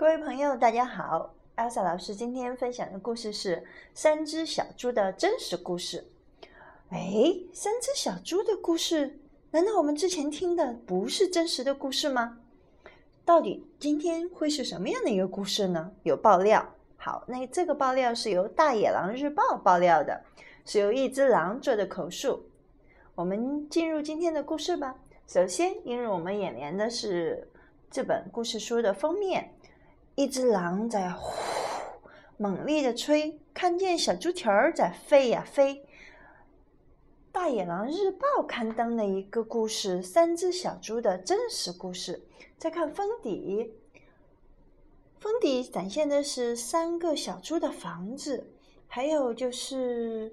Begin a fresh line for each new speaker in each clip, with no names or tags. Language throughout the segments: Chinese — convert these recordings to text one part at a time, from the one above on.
各位朋友，大家好！Elsa 老师今天分享的故事是《三只小猪的真实故事》。哎，三只小猪的故事，难道我们之前听的不是真实的故事吗？到底今天会是什么样的一个故事呢？有爆料。好，那这个爆料是由《大野狼日报》爆料的，是由一只狼做的口述。我们进入今天的故事吧。首先映入我们眼帘的是这本故事书的封面。一只狼在呼猛力的吹，看见小猪蹄儿在飞呀飞。大野狼日报刊登了一个故事：三只小猪的真实故事。再看封底，封底展现的是三个小猪的房子，还有就是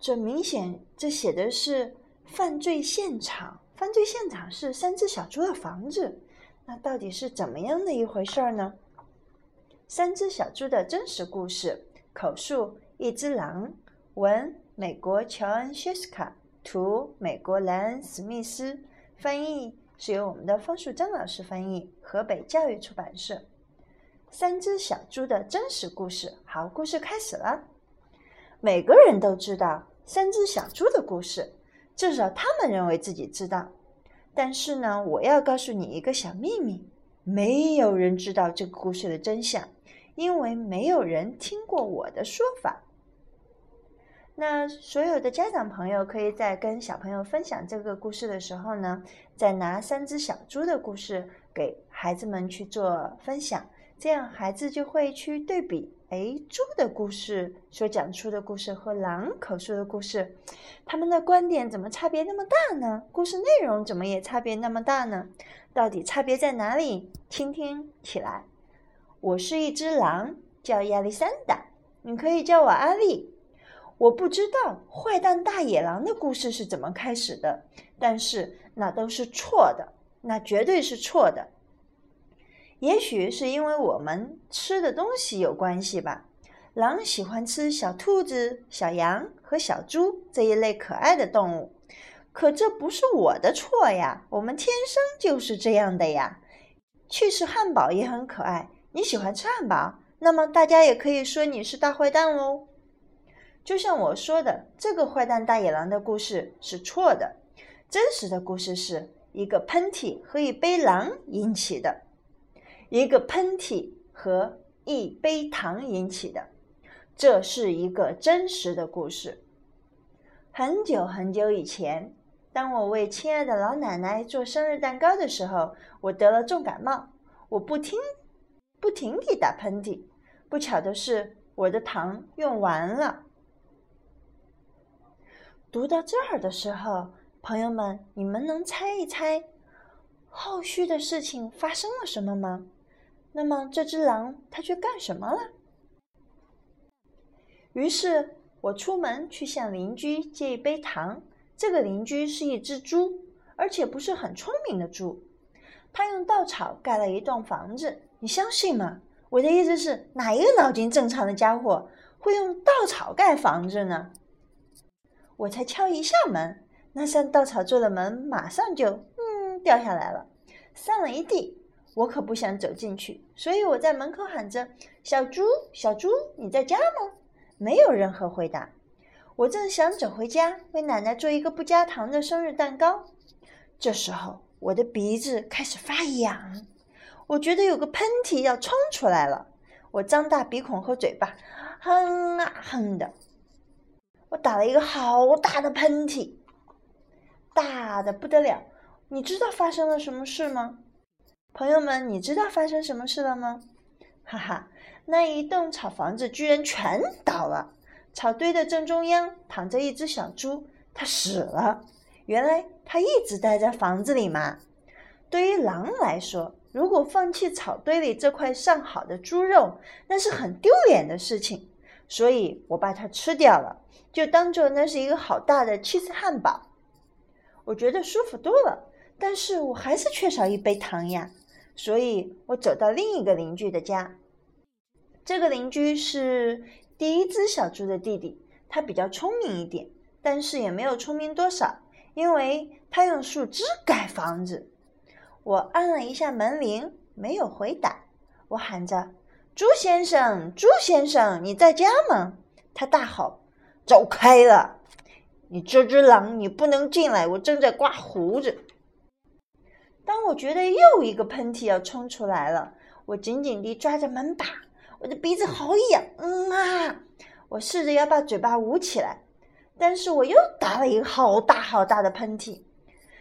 这明显这写的是犯罪现场，犯罪现场是三只小猪的房子。那到底是怎么样的一回事呢？三只小猪的真实故事，口述一只狼，文美国乔恩·谢斯卡，图美国莱恩·史密斯，翻译是由我们的方树珍老师翻译，河北教育出版社。三只小猪的真实故事，好，故事开始了。每个人都知道三只小猪的故事，至少他们认为自己知道。但是呢，我要告诉你一个小秘密，没有人知道这个故事的真相。因为没有人听过我的说法，那所有的家长朋友可以在跟小朋友分享这个故事的时候呢，再拿三只小猪的故事给孩子们去做分享，这样孩子就会去对比，哎，猪的故事所讲出的故事和狼口述的故事，他们的观点怎么差别那么大呢？故事内容怎么也差别那么大呢？到底差别在哪里？倾听起来。我是一只狼，叫亚历山大，你可以叫我阿丽。我不知道坏蛋大野狼的故事是怎么开始的，但是那都是错的，那绝对是错的。也许是因为我们吃的东西有关系吧。狼喜欢吃小兔子、小羊和小猪这一类可爱的动物，可这不是我的错呀，我们天生就是这样的呀。去吃汉堡也很可爱。你喜欢吃汉堡，那么大家也可以说你是大坏蛋喽。就像我说的，这个坏蛋大野狼的故事是错的，真实的故事是一个喷嚏和一杯狼引起的，一个喷嚏和一杯糖引起的，这是一个真实的故事。很久很久以前，当我为亲爱的老奶奶做生日蛋糕的时候，我得了重感冒，我不听。不停地打喷嚏，不巧的是，我的糖用完了。读到这儿的时候，朋友们，你们能猜一猜后续的事情发生了什么吗？那么这只狼它去干什么了？于是我出门去向邻居借一杯糖。这个邻居是一只猪，而且不是很聪明的猪。他用稻草盖了一栋房子。你相信吗？我的意思是，哪一个脑筋正常的家伙会用稻草盖房子呢？我才敲一下门，那扇稻草做的门马上就嗯掉下来了，散了一地。我可不想走进去，所以我在门口喊着：“小猪，小猪，你在家吗？”没有任何回答。我正想走回家，为奶奶做一个不加糖的生日蛋糕。这时候，我的鼻子开始发痒。我觉得有个喷嚏要冲出来了，我张大鼻孔和嘴巴，哼啊哼的，我打了一个好大的喷嚏，大的不得了。你知道发生了什么事吗？朋友们，你知道发生什么事了吗？哈哈，那一栋草房子居然全倒了，草堆的正中央躺着一只小猪，它死了。原来它一直待在房子里嘛。对于狼来说，如果放弃草堆里这块上好的猪肉，那是很丢脸的事情。所以我把它吃掉了，就当做那是一个好大的 cheese 汉堡。我觉得舒服多了，但是我还是缺少一杯糖呀。所以我走到另一个邻居的家。这个邻居是第一只小猪的弟弟，他比较聪明一点，但是也没有聪明多少，因为他用树枝盖房子。我按了一下门铃，没有回答。我喊着：“猪先生，猪先生，你在家吗？”他大吼：“走开了！你这只狼，你不能进来！我正在刮胡子。”当我觉得又一个喷嚏要冲出来了，我紧紧地抓着门把，我的鼻子好痒，嗯啊！我试着要把嘴巴捂起来，但是我又打了一个好大好大的喷嚏。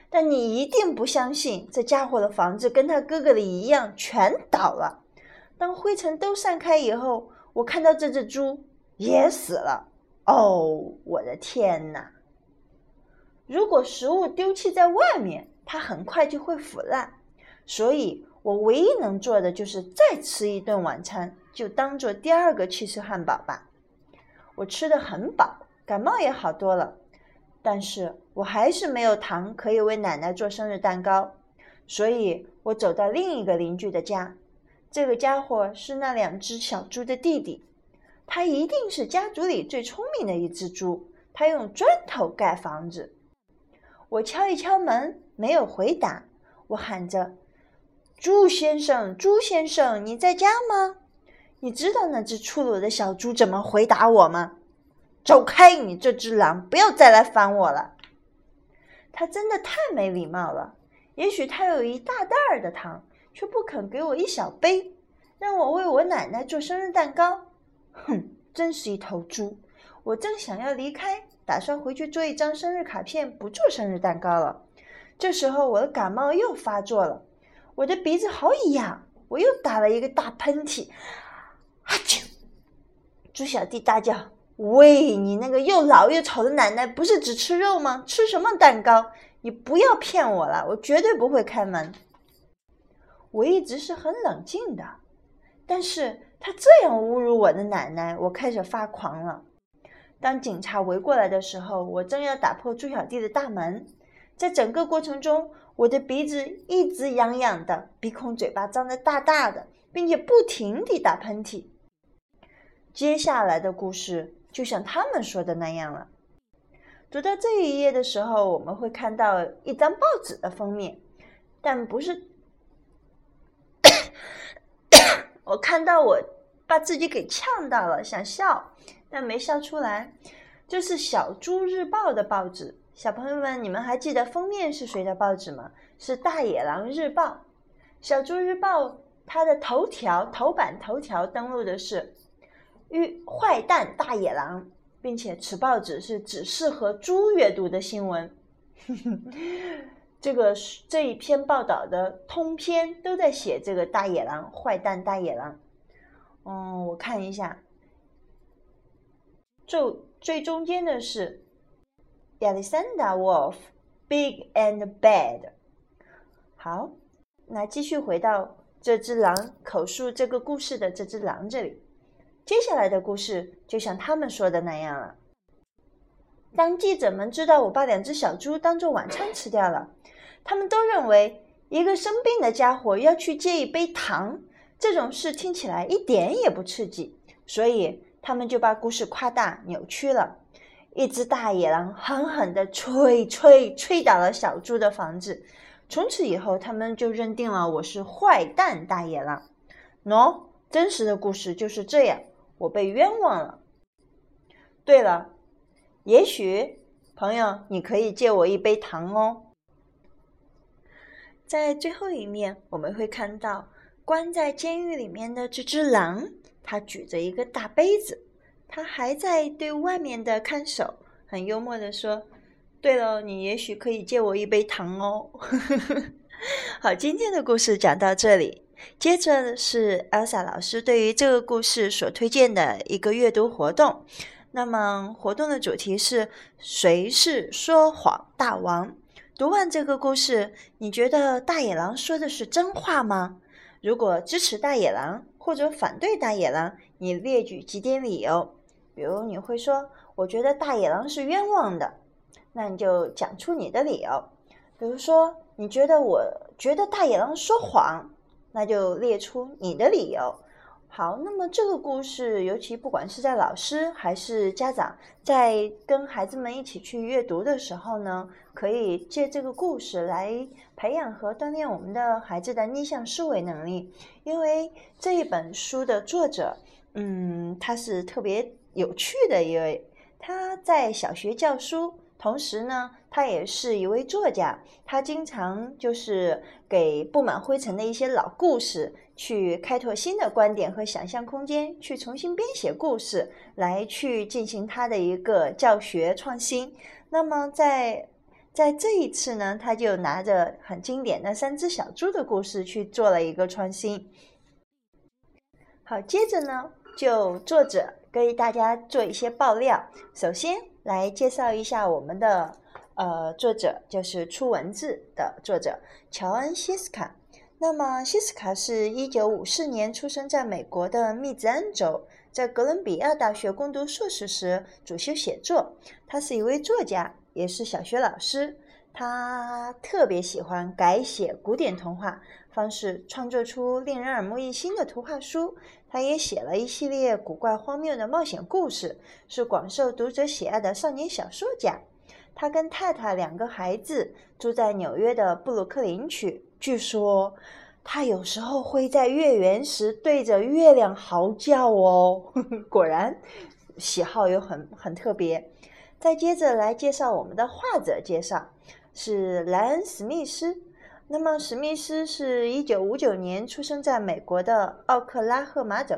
但你一定不相信，这家伙的房子跟他哥哥的一样，全倒了。当灰尘都散开以后，我看到这只猪也死了。哦，我的天哪！如果食物丢弃在外面，它很快就会腐烂。所以我唯一能做的就是再吃一顿晚餐，就当做第二个汽车汉堡吧。我吃的很饱，感冒也好多了。但是我还是没有糖可以为奶奶做生日蛋糕，所以我走到另一个邻居的家。这个家伙是那两只小猪的弟弟，他一定是家族里最聪明的一只猪。他用砖头盖房子。我敲一敲门，没有回答。我喊着：“猪先生，猪先生，你在家吗？你知道那只粗鲁的小猪怎么回答我吗？”走开！你这只狼，不要再来烦我了。他真的太没礼貌了。也许他有一大袋儿的糖，却不肯给我一小杯，让我为我奶奶做生日蛋糕。哼，真是一头猪！我正想要离开，打算回去做一张生日卡片，不做生日蛋糕了。这时候我的感冒又发作了，我的鼻子好痒，我又打了一个大喷嚏。阿啾！猪小弟大叫。喂，你那个又老又丑的奶奶不是只吃肉吗？吃什么蛋糕？你不要骗我了，我绝对不会开门。我一直是很冷静的，但是他这样侮辱我的奶奶，我开始发狂了。当警察围过来的时候，我正要打破猪小弟的大门，在整个过程中，我的鼻子一直痒痒的，鼻孔、嘴巴张得大大的，并且不停地打喷嚏。接下来的故事。就像他们说的那样了。读到这一页的时候，我们会看到一张报纸的封面，但不是。我看到我把自己给呛到了，想笑，但没笑出来。这是《小猪日报》的报纸，小朋友们，你们还记得封面是谁的报纸吗？是《大野狼日报》。《小猪日报》它的头条头版头条登录的是。与坏蛋大野狼，并且此报纸是只适合猪阅读的新闻。这个这一篇报道的通篇都在写这个大野狼，坏蛋大野狼。嗯，我看一下，就最中间的是亚历山大· Wolf Big and Bad。好，那继续回到这只狼口述这个故事的这只狼这里。接下来的故事就像他们说的那样了。当记者们知道我把两只小猪当做晚餐吃掉了，他们都认为一个生病的家伙要去借一杯糖这种事听起来一点也不刺激，所以他们就把故事夸大扭曲了。一只大野狼狠狠地吹吹吹倒了小猪的房子，从此以后他们就认定了我是坏蛋大野狼。喏，真实的故事就是这样。我被冤枉了。对了，也许朋友，你可以借我一杯糖哦。在最后一面，我们会看到关在监狱里面的这只狼，它举着一个大杯子，它还在对外面的看守很幽默的说：“对了，你也许可以借我一杯糖哦。”好，今天的故事讲到这里。接着是 Elsa 老师对于这个故事所推荐的一个阅读活动。那么活动的主题是“谁是说谎大王”。读完这个故事，你觉得大野狼说的是真话吗？如果支持大野狼或者反对大野狼，你列举几点理由。比如你会说：“我觉得大野狼是冤枉的。”那你就讲出你的理由。比如说，你觉得我觉得大野狼说谎。那就列出你的理由，好，那么这个故事，尤其不管是在老师还是家长在跟孩子们一起去阅读的时候呢，可以借这个故事来培养和锻炼我们的孩子的逆向思维能力。因为这一本书的作者，嗯，他是特别有趣的一位，他在小学教书。同时呢，他也是一位作家，他经常就是给布满灰尘的一些老故事去开拓新的观点和想象空间，去重新编写故事，来去进行他的一个教学创新。那么在在这一次呢，他就拿着很经典的三只小猪的故事去做了一个创新。好，接着呢，就作者给大家做一些爆料。首先。来介绍一下我们的呃作者，就是出文字的作者乔恩·希斯卡。那么，希斯卡是一九五四年出生在美国的密兹安州，在哥伦比亚大学攻读硕士时主修写作。他是一位作家，也是小学老师。他特别喜欢改写古典童话方式，创作出令人耳目一新的图画书。他也写了一系列古怪荒谬的冒险故事，是广受读者喜爱的少年小说家。他跟太太两个孩子住在纽约的布鲁克林区。据说他有时候会在月圆时对着月亮嚎叫哦。果然，喜好又很很特别。再接着来介绍我们的画者介绍，是莱恩·史密斯。那么，史密斯是一九五九年出生在美国的奥克拉荷马州，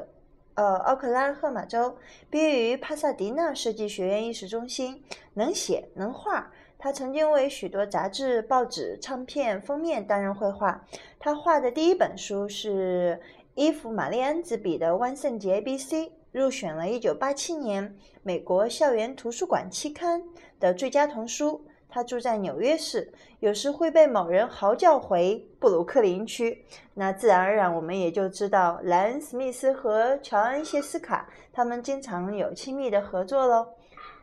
呃，奥克拉荷马州，毕业于帕萨迪纳设计学院艺术中心，能写能画。他曾经为许多杂志、报纸、唱片封面担任绘画。他画的第一本书是伊芙·玛丽安兹笔的《万圣节 ABC》，入选了一九八七年美国校园图书馆期刊的最佳童书。他住在纽约市，有时会被某人嚎叫回布鲁克林区。那自然而然，我们也就知道莱恩·史密斯和乔恩·谢斯卡他们经常有亲密的合作喽。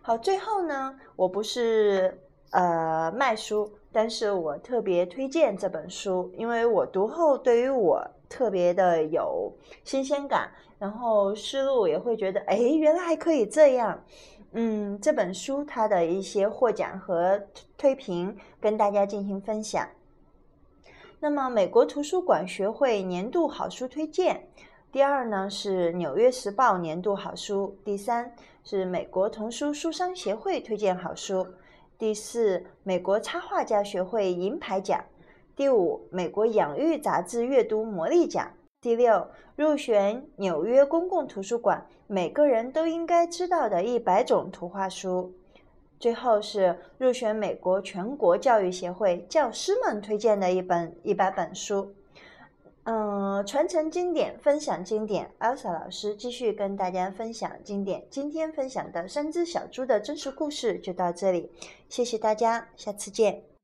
好，最后呢，我不是呃卖书，但是我特别推荐这本书，因为我读后对于我特别的有新鲜感，然后思路也会觉得，哎，原来还可以这样。嗯，这本书它的一些获奖和推评跟大家进行分享。那么，美国图书馆学会年度好书推荐，第二呢是《纽约时报》年度好书，第三是美国童书书商协会推荐好书，第四美国插画家学会银牌奖，第五美国养育杂志阅读魔力奖。第六，入选纽约公共图书馆每个人都应该知道的一百种图画书。最后是入选美国全国教育协会教师们推荐的一本一百本书。嗯，传承经典，分享经典。Elsa 老师继续跟大家分享经典。今天分享的三只小猪的真实故事就到这里，谢谢大家，下次见。